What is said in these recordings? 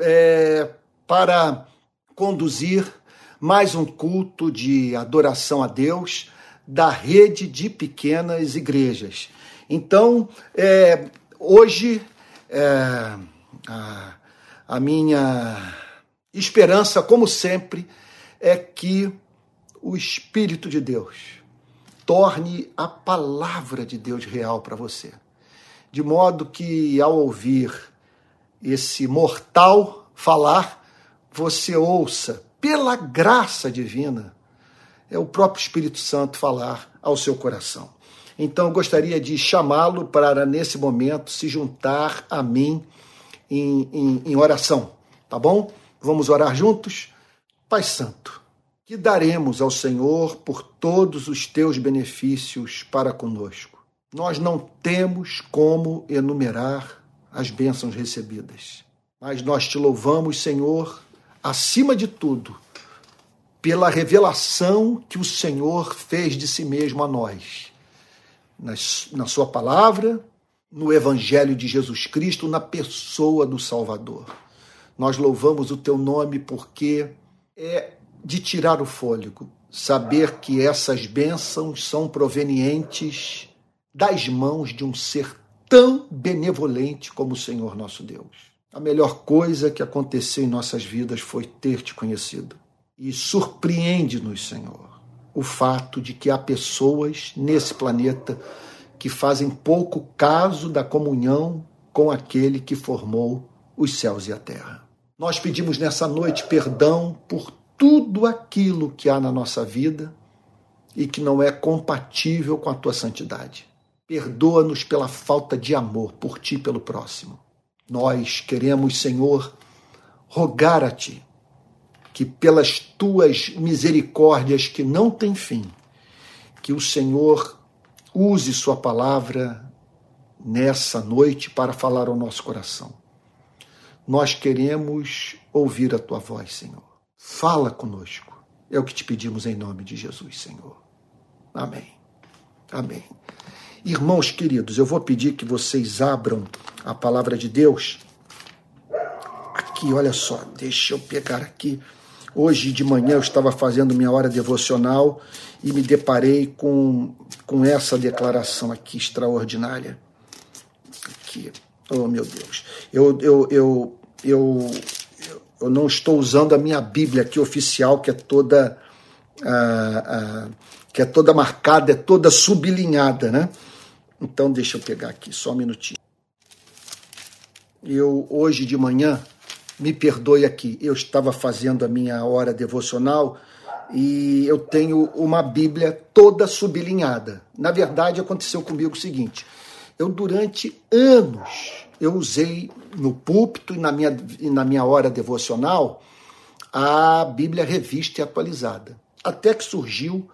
é, para conduzir mais um culto de adoração a Deus da rede de pequenas igrejas. Então, é, hoje, é, a, a minha esperança, como sempre, é que o Espírito de Deus torne a palavra de Deus real para você. De modo que, ao ouvir esse mortal falar, você ouça, pela graça divina, é o próprio Espírito Santo falar ao seu coração. Então, eu gostaria de chamá-lo para, nesse momento, se juntar a mim em, em, em oração, tá bom? Vamos orar juntos? Pai Santo, que daremos ao Senhor por todos os teus benefícios para conosco. Nós não temos como enumerar as bênçãos recebidas, mas nós te louvamos, Senhor, acima de tudo, pela revelação que o Senhor fez de si mesmo a nós, na Sua palavra, no Evangelho de Jesus Cristo, na pessoa do Salvador. Nós louvamos o Teu nome porque é de tirar o fôlego, saber que essas bênçãos são provenientes das mãos de um ser tão benevolente como o Senhor nosso Deus. A melhor coisa que aconteceu em nossas vidas foi ter te conhecido. E surpreende-nos, Senhor, o fato de que há pessoas nesse planeta que fazem pouco caso da comunhão com aquele que formou os céus e a terra. Nós pedimos nessa noite perdão por tudo aquilo que há na nossa vida e que não é compatível com a tua santidade. Perdoa-nos pela falta de amor por ti e pelo próximo. Nós queremos, Senhor, rogar a ti que pelas tuas misericórdias que não têm fim, que o Senhor use sua palavra nessa noite para falar ao nosso coração. Nós queremos ouvir a tua voz, Senhor. Fala conosco. É o que te pedimos em nome de Jesus, Senhor. Amém. Amém. Irmãos queridos, eu vou pedir que vocês abram a palavra de Deus. Aqui, olha só, deixa eu pegar aqui. Hoje de manhã eu estava fazendo minha hora devocional e me deparei com, com essa declaração aqui extraordinária. Aqui. Oh, meu Deus. Eu, eu, eu, eu eu não estou usando a minha Bíblia aqui oficial, que é toda ah, ah, que é toda marcada, é toda sublinhada, né? Então deixa eu pegar aqui só um minutinho. Eu hoje de manhã, me perdoe aqui, eu estava fazendo a minha hora devocional e eu tenho uma Bíblia toda sublinhada. Na verdade, aconteceu comigo o seguinte: eu durante anos eu usei no púlpito e na minha, e na minha hora devocional a Bíblia revista e atualizada. Até que surgiu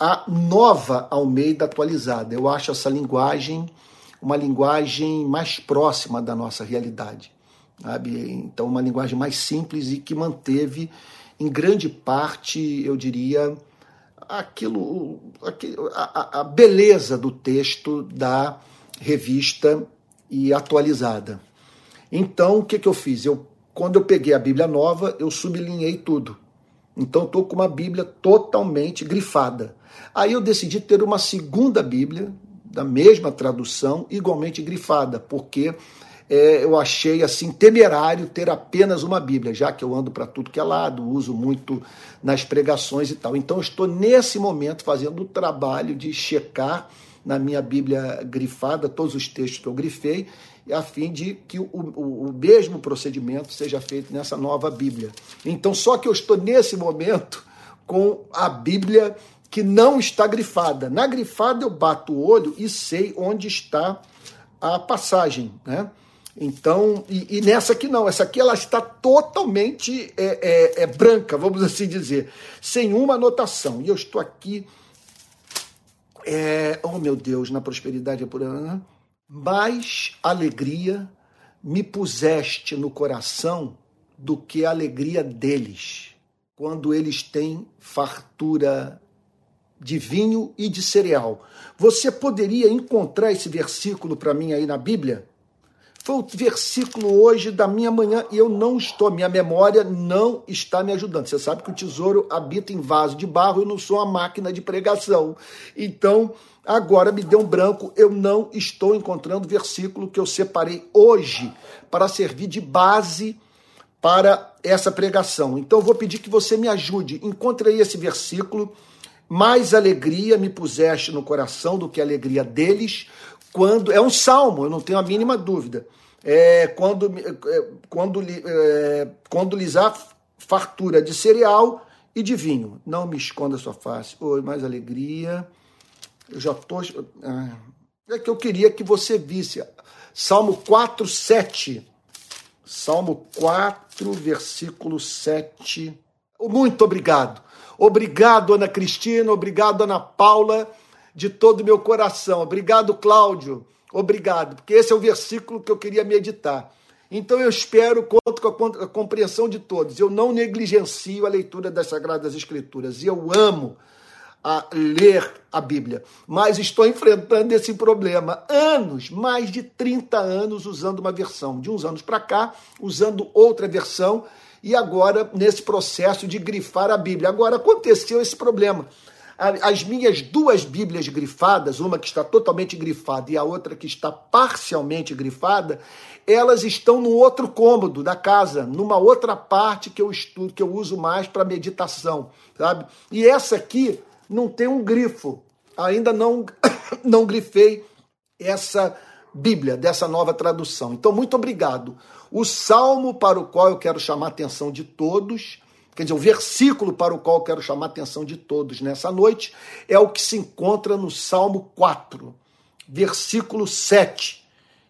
a nova Almeida atualizada. Eu acho essa linguagem uma linguagem mais próxima da nossa realidade. Sabe? Então, uma linguagem mais simples e que manteve, em grande parte, eu diria, aquilo, aquilo a, a beleza do texto da revista e atualizada. Então, o que, que eu fiz? Eu, quando eu peguei a Bíblia nova, eu sublinhei tudo. Então, estou com uma Bíblia totalmente grifada. Aí eu decidi ter uma segunda Bíblia, da mesma tradução, igualmente grifada, porque é, eu achei assim temerário ter apenas uma Bíblia, já que eu ando para tudo que é lado, uso muito nas pregações e tal. Então, estou nesse momento fazendo o trabalho de checar na minha Bíblia grifada, todos os textos que eu grifei, a fim de que o, o, o, mesmo procedimento seja feito nessa nova Bíblia. Então, só que eu estou nesse momento com a Bíblia que não está grifada. Na grifada eu bato o olho e sei onde está a passagem, né? Então, e, e, nessa aqui não, essa aqui ela está totalmente é, é, é branca, vamos assim dizer, sem uma anotação. E eu estou aqui é, oh meu Deus, na prosperidade apurada, mais alegria me puseste no coração do que a alegria deles, quando eles têm fartura de vinho e de cereal. Você poderia encontrar esse versículo para mim aí na Bíblia? Foi o versículo hoje da minha manhã e eu não estou, minha memória não está me ajudando. Você sabe que o tesouro habita em vaso de barro, eu não sou uma máquina de pregação. Então, agora me deu um branco, eu não estou encontrando o versículo que eu separei hoje para servir de base para essa pregação. Então, eu vou pedir que você me ajude. Encontre aí esse versículo. Mais alegria me puseste no coração do que a alegria deles quando é um salmo, eu não tenho a mínima dúvida. É, quando, é, quando, é, quando lhes há fartura de cereal e de vinho. Não me esconda sua face. Oi, mais alegria. Eu já estou. É que eu queria que você visse. Salmo 4, 7. Salmo 4, versículo 7. Muito obrigado. Obrigado, Ana Cristina. Obrigado, Ana Paula de todo o meu coração. Obrigado, Cláudio. Obrigado, porque esse é o versículo que eu queria meditar. Então eu espero, conto com a compreensão de todos. Eu não negligencio a leitura das Sagradas Escrituras. E eu amo a ler a Bíblia. Mas estou enfrentando esse problema. Anos, mais de 30 anos usando uma versão. De uns anos para cá, usando outra versão. E agora, nesse processo de grifar a Bíblia. Agora, aconteceu esse problema as minhas duas Bíblias grifadas, uma que está totalmente grifada e a outra que está parcialmente grifada, elas estão no outro cômodo da casa, numa outra parte que eu estudo, que eu uso mais para meditação, sabe? E essa aqui não tem um grifo. Ainda não não grifei essa Bíblia dessa nova tradução. Então, muito obrigado. O salmo para o qual eu quero chamar a atenção de todos Quer dizer, o versículo para o qual eu quero chamar a atenção de todos nessa noite é o que se encontra no Salmo 4, versículo 7.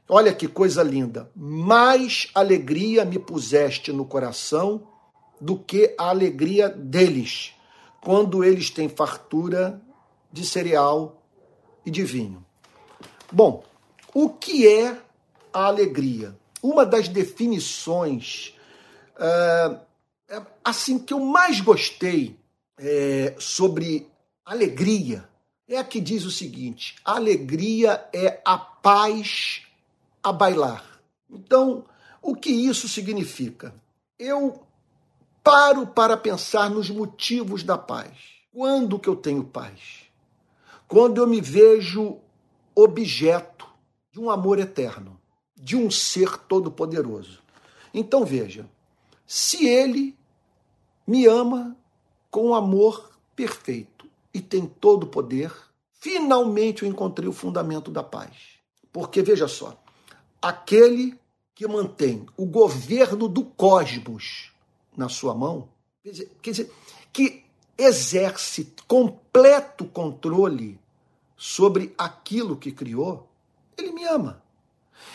Olha que coisa linda. Mais alegria me puseste no coração do que a alegria deles, quando eles têm fartura de cereal e de vinho. Bom, o que é a alegria? Uma das definições uh, assim que eu mais gostei é, sobre alegria é a que diz o seguinte: alegria é a paz a bailar. Então, o que isso significa? Eu paro para pensar nos motivos da paz. Quando que eu tenho paz? Quando eu me vejo objeto de um amor eterno, de um ser todo-poderoso. Então veja, se ele me ama com amor perfeito e tem todo o poder, finalmente eu encontrei o fundamento da paz. Porque veja só, aquele que mantém o governo do cosmos na sua mão, quer dizer, quer dizer que exerce completo controle sobre aquilo que criou, ele me ama.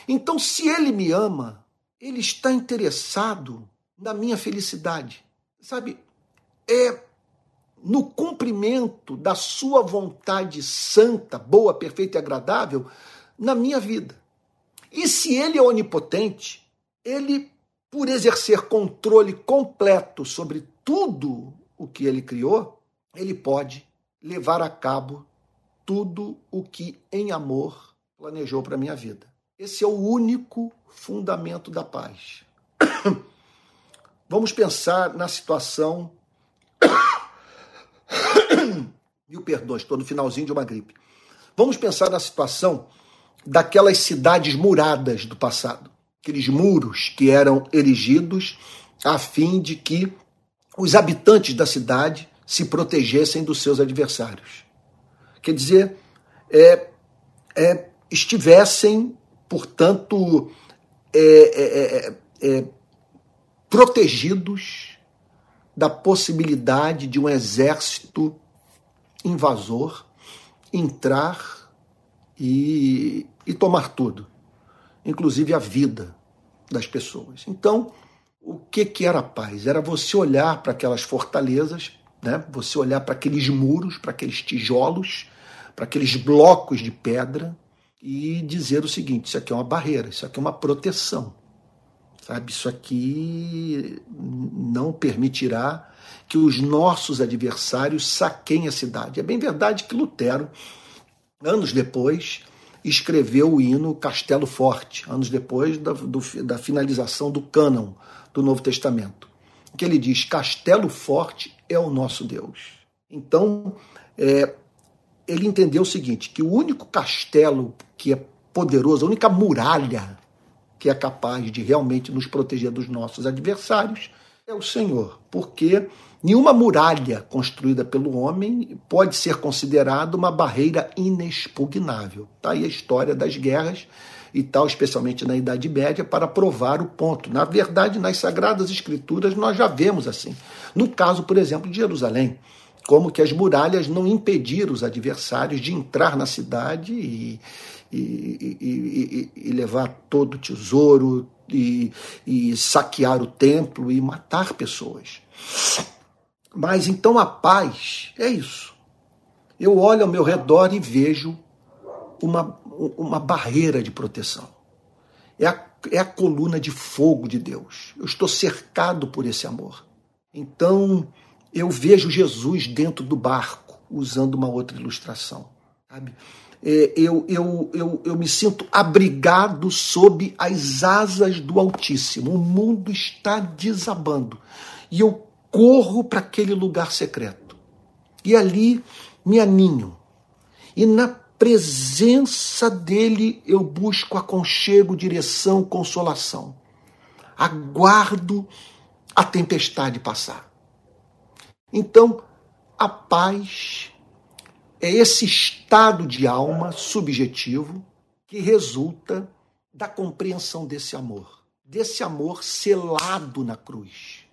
Então, se ele me ama, ele está interessado na minha felicidade sabe, é no cumprimento da sua vontade santa, boa, perfeita e agradável na minha vida. E se ele é onipotente, ele, por exercer controle completo sobre tudo o que ele criou, ele pode levar a cabo tudo o que em amor planejou para a minha vida. Esse é o único fundamento da paz. Vamos pensar na situação. Mil perdões, estou no finalzinho de uma gripe. Vamos pensar na situação daquelas cidades muradas do passado, aqueles muros que eram erigidos a fim de que os habitantes da cidade se protegessem dos seus adversários. Quer dizer, é, é, estivessem, portanto, é, é, é, é protegidos da possibilidade de um exército invasor entrar e, e tomar tudo, inclusive a vida das pessoas. Então, o que, que era paz? Era você olhar para aquelas fortalezas, né? você olhar para aqueles muros, para aqueles tijolos, para aqueles blocos de pedra e dizer o seguinte: isso aqui é uma barreira, isso aqui é uma proteção. Sabe, isso aqui não permitirá que os nossos adversários saquem a cidade. É bem verdade que Lutero, anos depois, escreveu o hino Castelo Forte, anos depois da, do, da finalização do cânon do Novo Testamento, que ele diz: Castelo Forte é o nosso Deus. Então, é, ele entendeu o seguinte: que o único castelo que é poderoso, a única muralha que é capaz de realmente nos proteger dos nossos adversários é o Senhor, porque nenhuma muralha construída pelo homem pode ser considerada uma barreira inexpugnável. Está aí a história das guerras e tal, especialmente na Idade Média, para provar o ponto. Na verdade, nas Sagradas Escrituras nós já vemos assim. No caso, por exemplo, de Jerusalém, como que as muralhas não impediram os adversários de entrar na cidade e, e, e, e levar todo o tesouro, e, e saquear o templo e matar pessoas. Mas então a paz é isso. Eu olho ao meu redor e vejo uma, uma barreira de proteção. É a, é a coluna de fogo de Deus. Eu estou cercado por esse amor. Então eu vejo Jesus dentro do barco, usando uma outra ilustração. Sabe? É, eu, eu, eu, eu me sinto abrigado sob as asas do Altíssimo. O mundo está desabando. E eu corro para aquele lugar secreto. E ali me aninho. E na presença dele eu busco aconchego, direção, consolação. Aguardo a tempestade passar. Então, a paz é esse estado de alma subjetivo que resulta da compreensão desse amor, desse amor selado na cruz,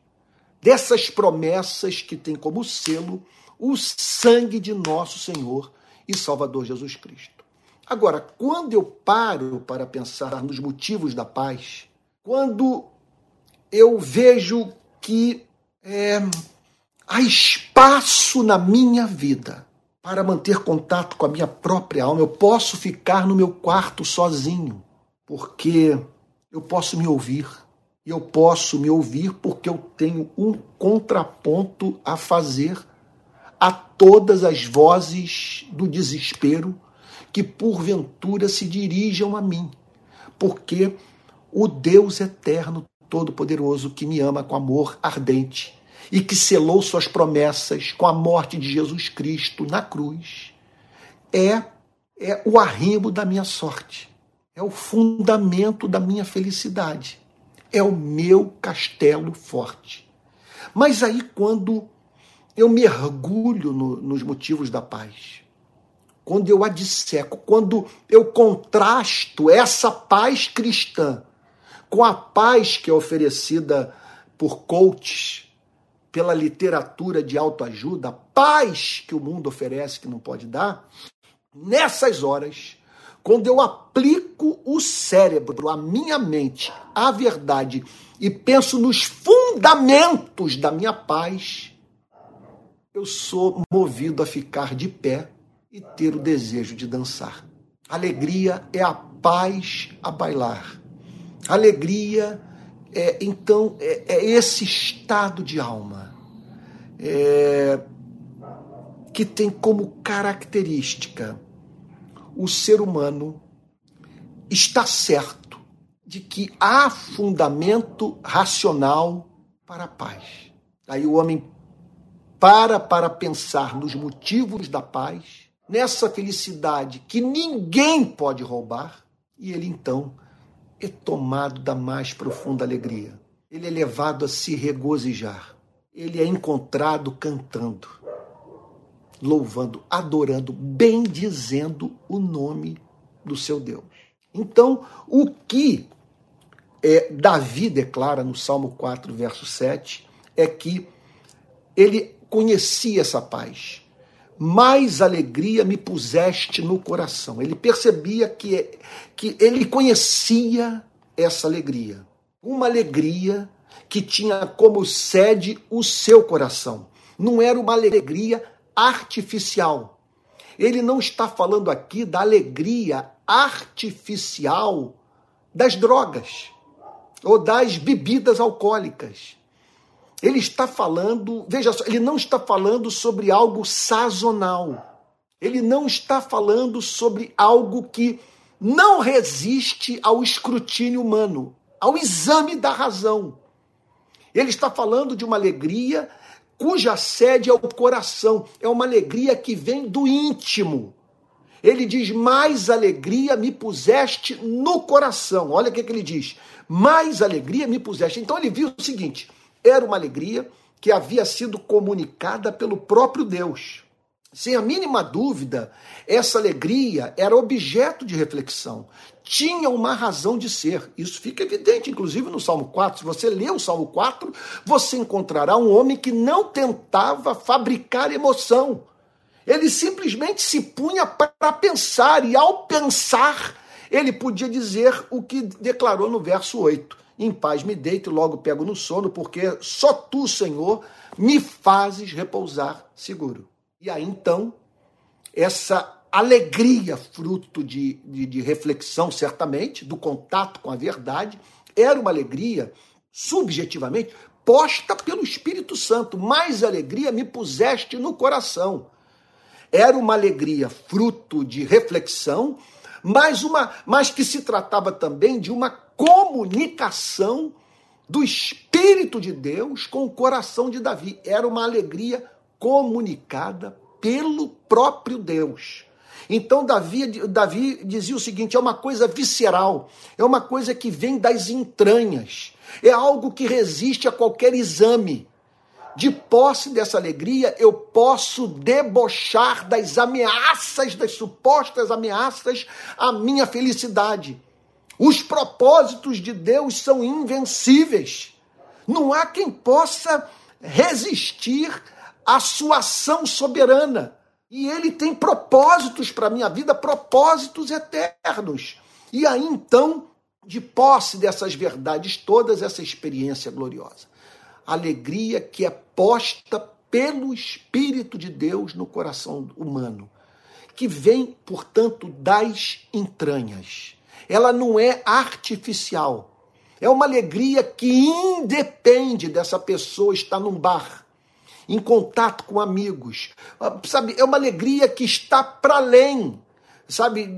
dessas promessas que tem como selo o sangue de nosso Senhor e Salvador Jesus Cristo. Agora, quando eu paro para pensar nos motivos da paz, quando eu vejo que é, há espaço na minha vida para manter contato com a minha própria alma. Eu posso ficar no meu quarto sozinho, porque eu posso me ouvir. E eu posso me ouvir porque eu tenho um contraponto a fazer a todas as vozes do desespero que porventura se dirijam a mim. Porque o Deus eterno, todo-poderoso, que me ama com amor ardente, e que selou suas promessas com a morte de Jesus Cristo na cruz, é, é o arrimo da minha sorte, é o fundamento da minha felicidade, é o meu castelo forte. Mas aí, quando eu mergulho no, nos motivos da paz, quando eu a disseco, quando eu contrasto essa paz cristã com a paz que é oferecida por coaches pela literatura de autoajuda, a paz que o mundo oferece que não pode dar, nessas horas, quando eu aplico o cérebro, a minha mente, à verdade e penso nos fundamentos da minha paz, eu sou movido a ficar de pé e ter o desejo de dançar. Alegria é a paz a bailar. Alegria é, então, é, é, esse estado de alma é, que tem como característica o ser humano está certo de que há fundamento racional para a paz. Aí o homem para para pensar nos motivos da paz, nessa felicidade que ninguém pode roubar, e ele então é tomado da mais profunda alegria. Ele é levado a se regozijar. Ele é encontrado cantando, louvando, adorando, bendizendo o nome do seu Deus. Então, o que é, Davi declara no Salmo 4, verso 7, é que ele conhecia essa paz mais alegria me puseste no coração. Ele percebia que, que ele conhecia essa alegria. Uma alegria que tinha como sede o seu coração. Não era uma alegria artificial. Ele não está falando aqui da alegria artificial das drogas ou das bebidas alcoólicas. Ele está falando, veja só, ele não está falando sobre algo sazonal. Ele não está falando sobre algo que não resiste ao escrutínio humano, ao exame da razão. Ele está falando de uma alegria cuja sede é o coração, é uma alegria que vem do íntimo. Ele diz: Mais alegria me puseste no coração. Olha o que, que ele diz: Mais alegria me puseste. Então ele viu o seguinte: era uma alegria que havia sido comunicada pelo próprio Deus. Sem a mínima dúvida, essa alegria era objeto de reflexão, tinha uma razão de ser. Isso fica evidente, inclusive, no Salmo 4. Se você ler o Salmo 4, você encontrará um homem que não tentava fabricar emoção. Ele simplesmente se punha para pensar, e ao pensar, ele podia dizer o que declarou no verso 8: Em paz me deito e logo pego no sono, porque só tu, Senhor, me fazes repousar seguro. E aí então, essa alegria, fruto de, de, de, reflexão, certamente, do contato com a verdade, era uma alegria, subjetivamente, posta pelo Espírito Santo. Mais alegria me puseste no coração. Era uma alegria fruto de reflexão, mas, uma, mas que se tratava também de uma comunicação do Espírito de Deus com o coração de Davi. Era uma alegria comunicada pelo próprio Deus. Então Davi, Davi dizia o seguinte: é uma coisa visceral, é uma coisa que vem das entranhas, é algo que resiste a qualquer exame. De posse dessa alegria, eu posso debochar das ameaças, das supostas ameaças à minha felicidade. Os propósitos de Deus são invencíveis. Não há quem possa resistir a sua ação soberana. E ele tem propósitos para a minha vida, propósitos eternos. E aí então, de posse dessas verdades todas, essa experiência gloriosa. Alegria que é posta pelo Espírito de Deus no coração humano, que vem, portanto, das entranhas. Ela não é artificial. É uma alegria que independe dessa pessoa estar num bar, em contato com amigos. Ah, sabe, é uma alegria que está para além, sabe,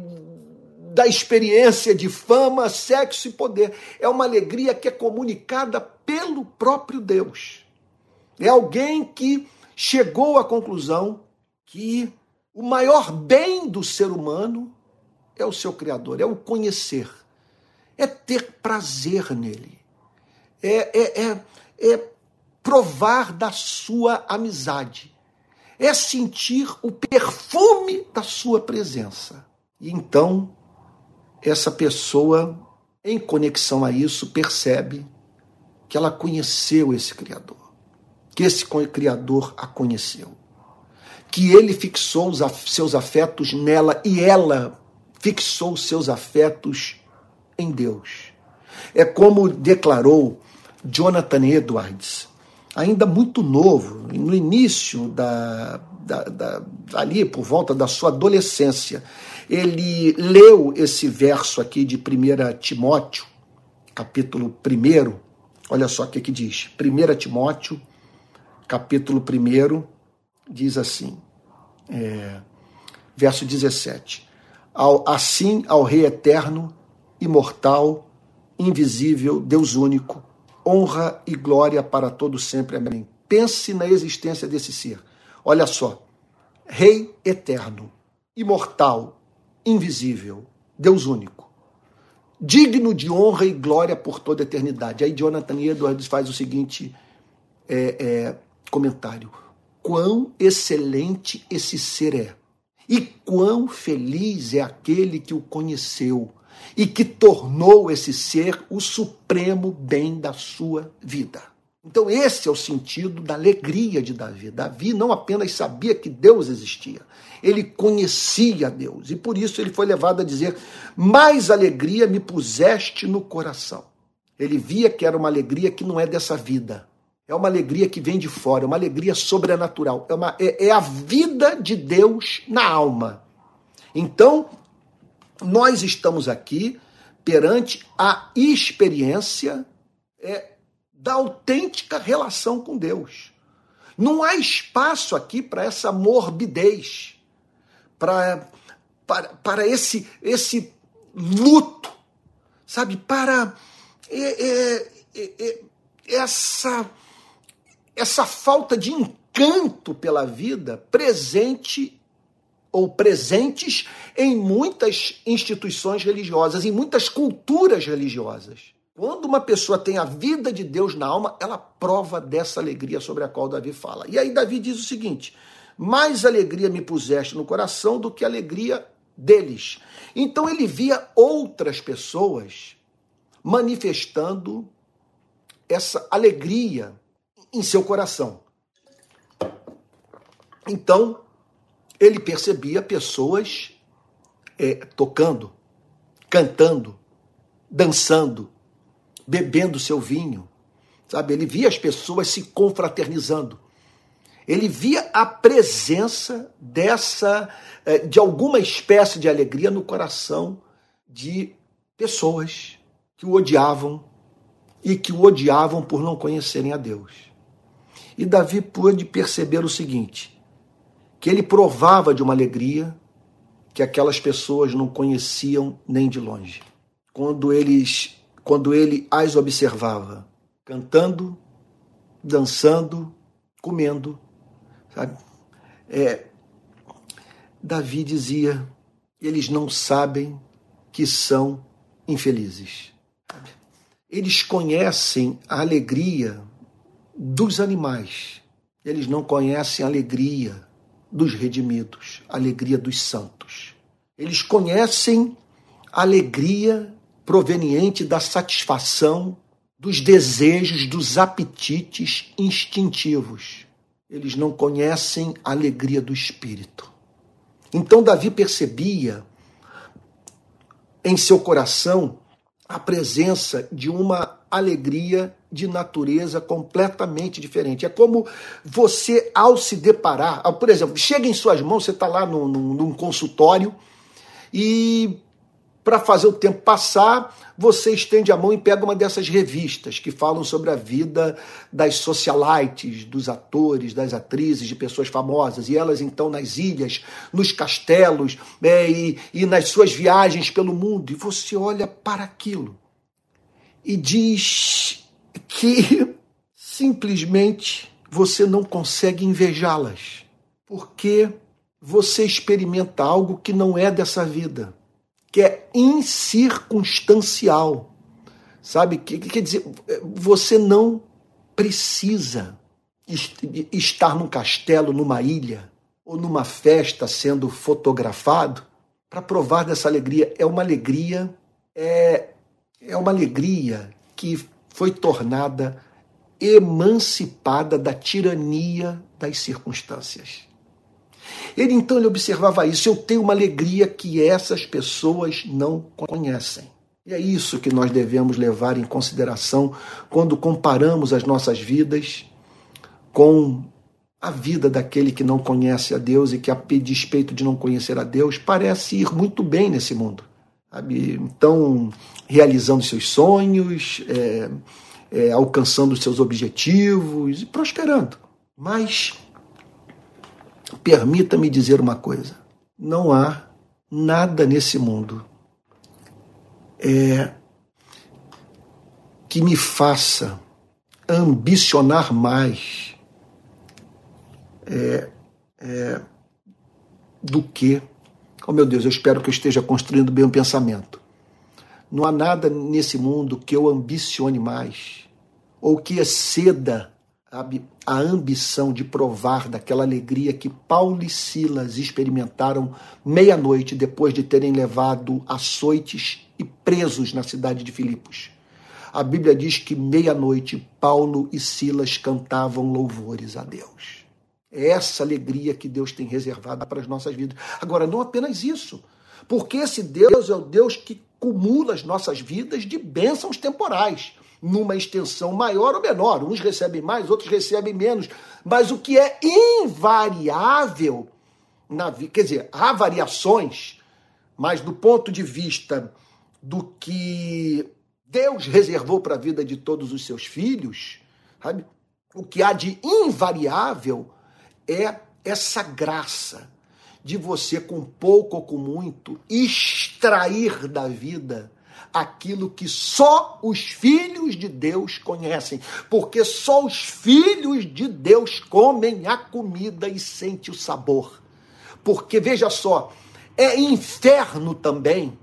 da experiência de fama, sexo e poder. É uma alegria que é comunicada pelo próprio Deus. É alguém que chegou à conclusão que o maior bem do ser humano é o seu Criador, é o conhecer, é ter prazer nele, é, é, é, é provar da sua amizade, é sentir o perfume da sua presença. E então, essa pessoa, em conexão a isso, percebe que ela conheceu esse Criador, que esse Criador a conheceu, que ele fixou os seus afetos nela e ela fixou seus afetos em Deus. É como declarou Jonathan Edwards ainda muito novo, no início da, da, da, ali por volta da sua adolescência, ele leu esse verso aqui de 1 Timóteo, capítulo 1. Olha só o que, que diz. 1 Timóteo, capítulo 1, diz assim, é, verso 17: ao, Assim ao Rei eterno, imortal, invisível, Deus único honra e glória para todo sempre. Amém. Pense na existência desse ser. Olha só. Rei eterno, imortal, invisível, Deus único. Digno de honra e glória por toda a eternidade. Aí Jonathan Edwards faz o seguinte é, é, comentário. Quão excelente esse ser é. E quão feliz é aquele que o conheceu e que tornou esse ser o supremo bem da sua vida. Então, esse é o sentido da alegria de Davi. Davi não apenas sabia que Deus existia, ele conhecia Deus. E por isso ele foi levado a dizer: Mais alegria me puseste no coração. Ele via que era uma alegria que não é dessa vida. É uma alegria que vem de fora, é uma alegria sobrenatural. É, uma, é, é a vida de Deus na alma. Então, nós estamos aqui perante a experiência é, da autêntica relação com Deus. Não há espaço aqui para essa morbidez, para, para, esse, esse luto, sabe? Para é, é, é, é essa, essa falta de encanto pela vida presente ou presentes em muitas instituições religiosas, em muitas culturas religiosas. Quando uma pessoa tem a vida de Deus na alma, ela prova dessa alegria sobre a qual Davi fala. E aí Davi diz o seguinte: mais alegria me puseste no coração do que a alegria deles. Então ele via outras pessoas manifestando essa alegria em seu coração. Então, ele percebia pessoas é, tocando, cantando, dançando, bebendo seu vinho, sabe? Ele via as pessoas se confraternizando. Ele via a presença dessa, é, de alguma espécie de alegria no coração de pessoas que o odiavam e que o odiavam por não conhecerem a Deus. E Davi pôde perceber o seguinte: que ele provava de uma alegria que aquelas pessoas não conheciam nem de longe. Quando eles, quando ele as observava cantando, dançando, comendo, sabe? É, Davi dizia: eles não sabem que são infelizes. Eles conhecem a alegria dos animais, eles não conhecem a alegria dos redimidos, a alegria dos santos. Eles conhecem a alegria proveniente da satisfação dos desejos, dos apetites instintivos. Eles não conhecem a alegria do espírito. Então Davi percebia em seu coração a presença de uma alegria de natureza completamente diferente. É como você, ao se deparar, por exemplo, chega em suas mãos, você está lá num, num, num consultório e para fazer o tempo passar, você estende a mão e pega uma dessas revistas que falam sobre a vida das socialites, dos atores, das atrizes, de pessoas famosas. E elas, então, nas ilhas, nos castelos é, e, e nas suas viagens pelo mundo. E você olha para aquilo e diz que simplesmente você não consegue invejá-las, porque você experimenta algo que não é dessa vida que é incircunstancial. Sabe? Que, quer dizer, você não precisa estar num castelo, numa ilha, ou numa festa sendo fotografado para provar dessa alegria. É uma alegria, é, é uma alegria que foi tornada emancipada da tirania das circunstâncias. Ele então ele observava isso. Eu tenho uma alegria que essas pessoas não conhecem. E é isso que nós devemos levar em consideração quando comparamos as nossas vidas com a vida daquele que não conhece a Deus e que, a despeito de não conhecer a Deus, parece ir muito bem nesse mundo. Sabe? Então, realizando seus sonhos, é, é, alcançando seus objetivos e prosperando. Mas Permita-me dizer uma coisa: não há nada nesse mundo é, que me faça ambicionar mais é, é, do que. Oh meu Deus, eu espero que eu esteja construindo bem o pensamento. Não há nada nesse mundo que eu ambicione mais ou que exceda a ambição de provar daquela alegria que Paulo e Silas experimentaram meia-noite depois de terem levado açoites e presos na cidade de Filipos. A Bíblia diz que meia-noite Paulo e Silas cantavam louvores a Deus. É essa alegria que Deus tem reservada para as nossas vidas. Agora, não apenas isso, porque esse Deus é o Deus que cumula as nossas vidas de bênçãos temporais numa extensão maior ou menor. Uns recebem mais, outros recebem menos. Mas o que é invariável na vida, quer dizer, há variações, mas do ponto de vista do que Deus reservou para a vida de todos os seus filhos, sabe? O que há de invariável é essa graça de você, com pouco ou com muito, extrair da vida aquilo que só os filhos de Deus conhecem, porque só os filhos de Deus comem a comida e sentem o sabor. Porque veja só, é inferno também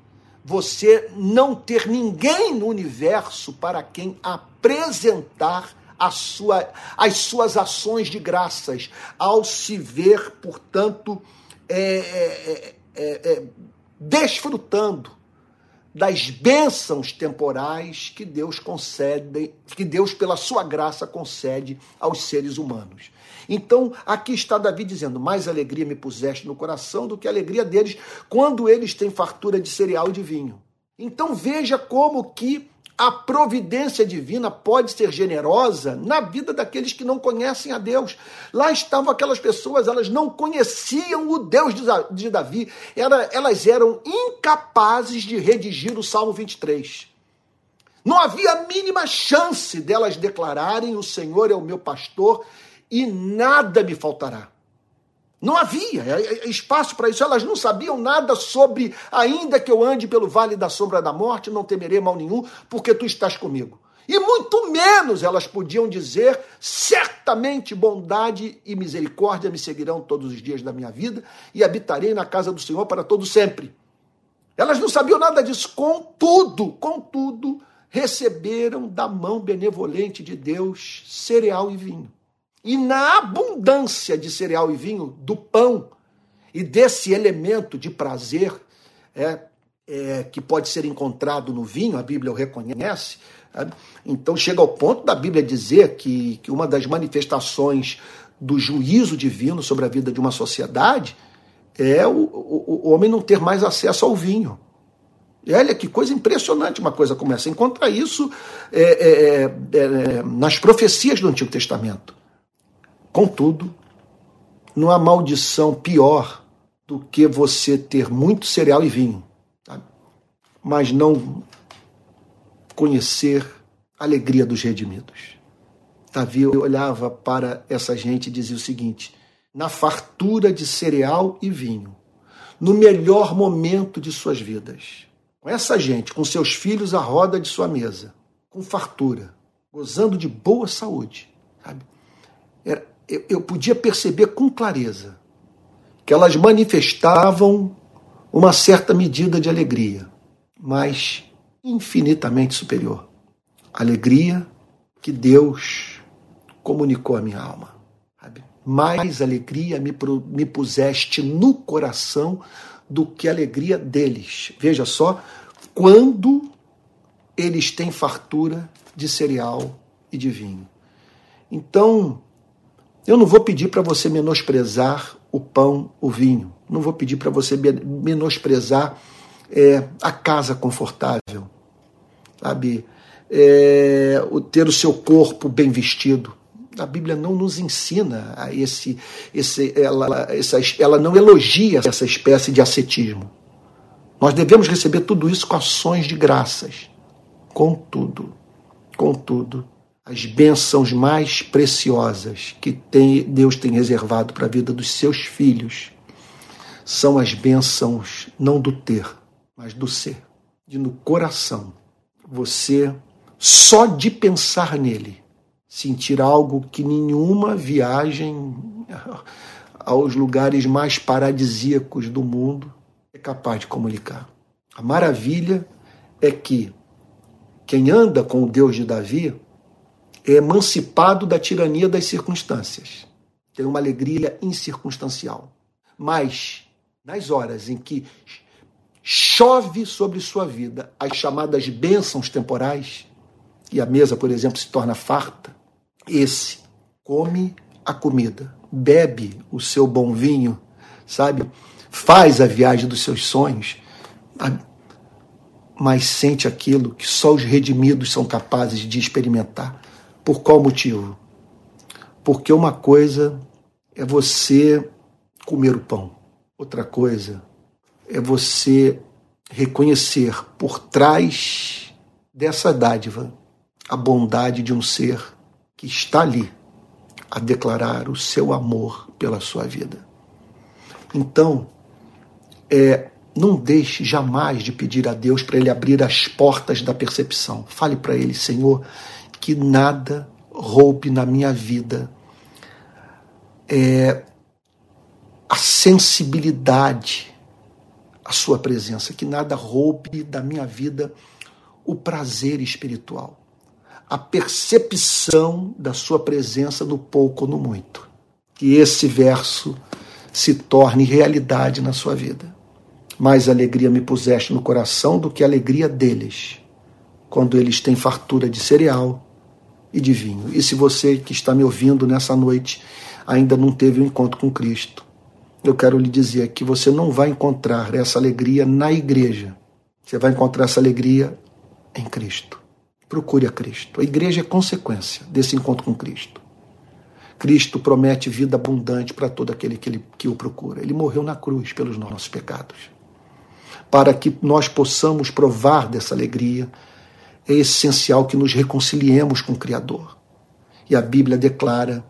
você não ter ninguém no universo para quem apresentar sua, as suas ações de graças, ao se ver, portanto, é, é, é, é desfrutando das bênçãos temporais que Deus concede, que Deus, pela sua graça, concede aos seres humanos. Então, aqui está Davi dizendo: Mais alegria me puseste no coração do que a alegria deles quando eles têm fartura de cereal e de vinho. Então, veja como que a providência divina pode ser generosa na vida daqueles que não conhecem a Deus. Lá estavam aquelas pessoas, elas não conheciam o Deus de Davi, elas eram incapazes de redigir o Salmo 23. Não havia a mínima chance delas declararem: O Senhor é o meu pastor e nada me faltará. Não havia é, é, espaço para isso. Elas não sabiam nada sobre, ainda que eu ande pelo vale da sombra da morte, não temerei mal nenhum, porque tu estás comigo. E muito menos elas podiam dizer: certamente bondade e misericórdia me seguirão todos os dias da minha vida e habitarei na casa do Senhor para todo sempre. Elas não sabiam nada disso. Contudo, contudo, receberam da mão benevolente de Deus cereal e vinho. E na abundância de cereal e vinho, do pão e desse elemento de prazer é, é, que pode ser encontrado no vinho, a Bíblia o reconhece. É, então chega ao ponto da Bíblia dizer que, que uma das manifestações do juízo divino sobre a vida de uma sociedade é o, o, o homem não ter mais acesso ao vinho. E olha que coisa impressionante uma coisa como essa. Encontra isso é, é, é, é nas profecias do Antigo Testamento. Contudo, não há maldição pior do que você ter muito cereal e vinho, sabe? mas não conhecer a alegria dos redimidos. Davi olhava para essa gente e dizia o seguinte: na fartura de cereal e vinho, no melhor momento de suas vidas, com essa gente, com seus filhos à roda de sua mesa, com fartura, gozando de boa saúde, sabe? Era, eu, podia perceber com clareza que elas manifestavam uma certa medida de alegria, mas infinitamente superior. Alegria que Deus comunicou à minha alma. Sabe? Mais alegria me, me puseste no coração do que a alegria deles. Veja só, quando eles têm fartura de cereal e de vinho. Então, eu não vou pedir para você menosprezar o pão, o vinho. Não vou pedir para você menosprezar é, a casa confortável, sabe? É, o ter o seu corpo bem vestido. A Bíblia não nos ensina a esse, esse ela, essa, ela não elogia essa espécie de ascetismo. Nós devemos receber tudo isso com ações de graças. Contudo, contudo, as bênçãos mais preciosas que tem, Deus tem reservado para a vida dos seus filhos são as bênçãos não do ter, mas do ser. De no coração, você, só de pensar nele, sentir algo que nenhuma viagem aos lugares mais paradisíacos do mundo é capaz de comunicar. A maravilha é que quem anda com o Deus de Davi emancipado da tirania das circunstâncias. Tem uma alegria incircunstancial. Mas, nas horas em que chove sobre sua vida as chamadas bênçãos temporais, e a mesa, por exemplo, se torna farta, esse come a comida, bebe o seu bom vinho, sabe? Faz a viagem dos seus sonhos, mas sente aquilo que só os redimidos são capazes de experimentar. Por qual motivo? Porque uma coisa é você comer o pão, outra coisa é você reconhecer por trás dessa dádiva a bondade de um ser que está ali a declarar o seu amor pela sua vida. Então, é, não deixe jamais de pedir a Deus para Ele abrir as portas da percepção. Fale para Ele, Senhor, que nada roube na minha vida é, a sensibilidade à Sua presença, que nada roube da minha vida o prazer espiritual, a percepção da Sua presença no pouco ou no muito. Que esse verso se torne realidade na sua vida. Mais alegria me puseste no coração do que a alegria deles, quando eles têm fartura de cereal e de vinho. E se você que está me ouvindo nessa noite ainda não teve um encontro com Cristo, eu quero lhe dizer que você não vai encontrar essa alegria na igreja. Você vai encontrar essa alegria em Cristo. Procure a Cristo. A igreja é consequência desse encontro com Cristo. Cristo promete vida abundante para todo aquele que, ele, que o procura. Ele morreu na cruz pelos nossos pecados. Para que nós possamos provar dessa alegria, é essencial que nos reconciliemos com o Criador. E a Bíblia declara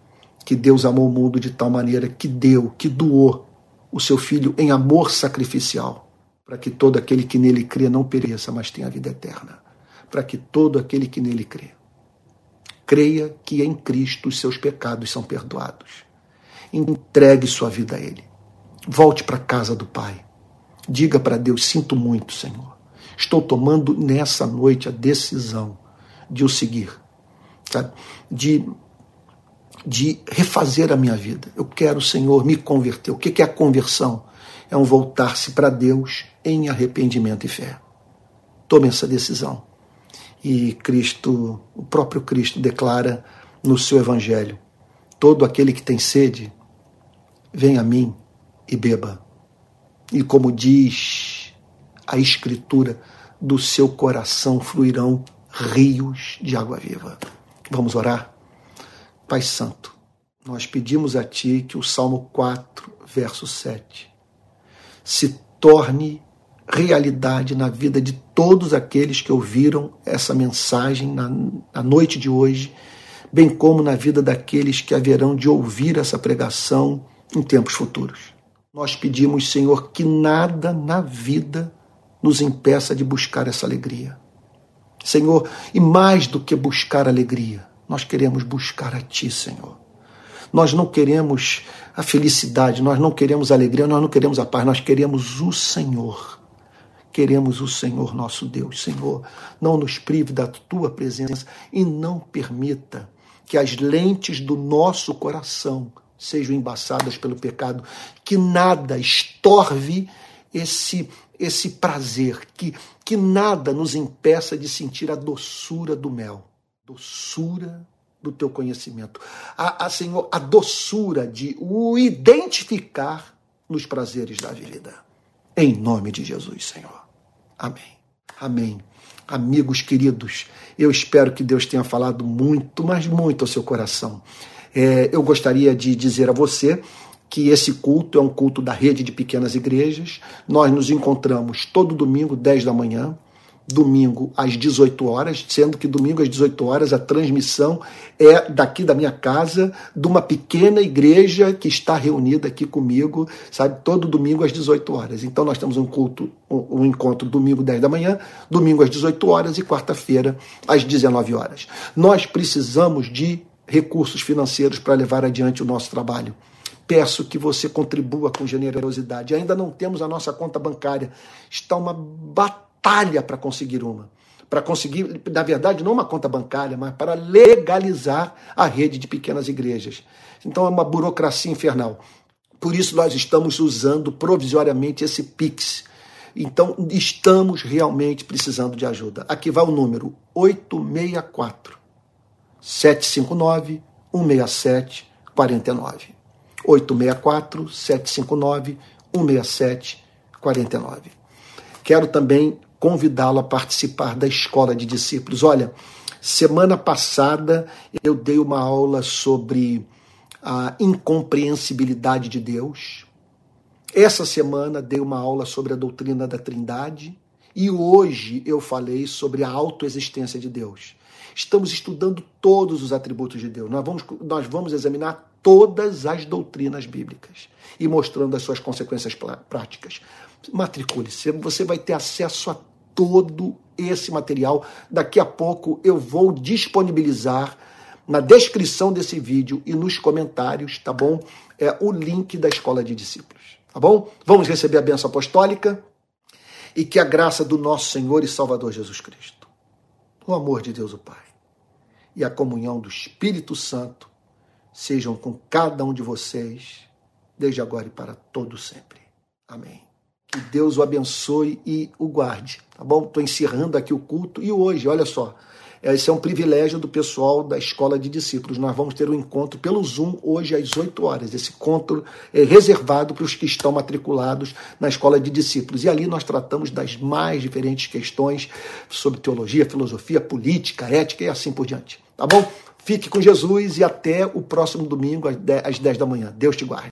que Deus amou o mundo de tal maneira que deu, que doou o seu Filho em amor sacrificial, para que todo aquele que nele crê não pereça, mas tenha vida eterna. Para que todo aquele que nele crê. Creia que em Cristo os seus pecados são perdoados. Entregue sua vida a Ele. Volte para a casa do Pai. Diga para Deus: Sinto muito, Senhor. Estou tomando nessa noite a decisão de o seguir, sabe? de de refazer a minha vida. Eu quero, Senhor, me converter. O que é a conversão? É um voltar-se para Deus em arrependimento e fé. Tome essa decisão. E Cristo, o próprio Cristo, declara no seu Evangelho: todo aquele que tem sede, vem a mim e beba. E como diz a Escritura, do seu coração fluirão rios de água viva. Vamos orar? Pai Santo, nós pedimos a Ti que o Salmo 4, verso 7, se torne realidade na vida de todos aqueles que ouviram essa mensagem na, na noite de hoje, bem como na vida daqueles que haverão de ouvir essa pregação em tempos futuros. Nós pedimos, Senhor, que nada na vida nos impeça de buscar essa alegria. Senhor, e mais do que buscar alegria, nós queremos buscar a Ti, Senhor. Nós não queremos a felicidade, nós não queremos a alegria, nós não queremos a paz, nós queremos o Senhor. Queremos o Senhor nosso Deus. Senhor, não nos prive da tua presença e não permita que as lentes do nosso coração sejam embaçadas pelo pecado, que nada estorve esse esse prazer, que, que nada nos impeça de sentir a doçura do mel doçura do teu conhecimento. A, a, Senhor, a doçura de o identificar nos prazeres da vida. Em nome de Jesus, Senhor. Amém. Amém. Amigos queridos, eu espero que Deus tenha falado muito, mas muito ao seu coração. É, eu gostaria de dizer a você que esse culto é um culto da rede de pequenas igrejas. Nós nos encontramos todo domingo, 10 da manhã domingo às 18 horas, sendo que domingo às 18 horas a transmissão é daqui da minha casa, de uma pequena igreja que está reunida aqui comigo, sabe, todo domingo às 18 horas. Então nós temos um culto, um, encontro domingo 10 da manhã, domingo às 18 horas e quarta-feira às 19 horas. Nós precisamos de recursos financeiros para levar adiante o nosso trabalho peço que você contribua com generosidade. Ainda não temos a nossa conta bancária. Está uma batalha para conseguir uma. Para conseguir, na verdade, não uma conta bancária, mas para legalizar a rede de pequenas igrejas. Então é uma burocracia infernal. Por isso nós estamos usando provisoriamente esse Pix. Então estamos realmente precisando de ajuda. Aqui vai o número 864 759 167 49. 864 759 167 49. Quero também convidá-lo a participar da escola de discípulos. Olha, semana passada eu dei uma aula sobre a incompreensibilidade de Deus. Essa semana dei uma aula sobre a doutrina da Trindade e hoje eu falei sobre a autoexistência de Deus. Estamos estudando todos os atributos de Deus. Nós vamos, nós vamos examinar todas as doutrinas bíblicas e mostrando as suas consequências práticas. Matricule-se, você vai ter acesso a todo esse material. Daqui a pouco eu vou disponibilizar na descrição desse vídeo e nos comentários, tá bom? É o link da Escola de Discípulos, tá bom? Vamos receber a benção apostólica e que a graça do nosso Senhor e Salvador Jesus Cristo, o amor de Deus o Pai e a comunhão do Espírito Santo sejam com cada um de vocês, desde agora e para todo sempre. Amém. Que Deus o abençoe e o guarde, tá bom? Estou encerrando aqui o culto e hoje, olha só, esse é um privilégio do pessoal da Escola de Discípulos. Nós vamos ter um encontro pelo Zoom hoje às 8 horas. Esse encontro é reservado para os que estão matriculados na Escola de Discípulos. E ali nós tratamos das mais diferentes questões sobre teologia, filosofia, política, ética e assim por diante. Tá bom? Fique com Jesus e até o próximo domingo às 10 da manhã. Deus te guarde.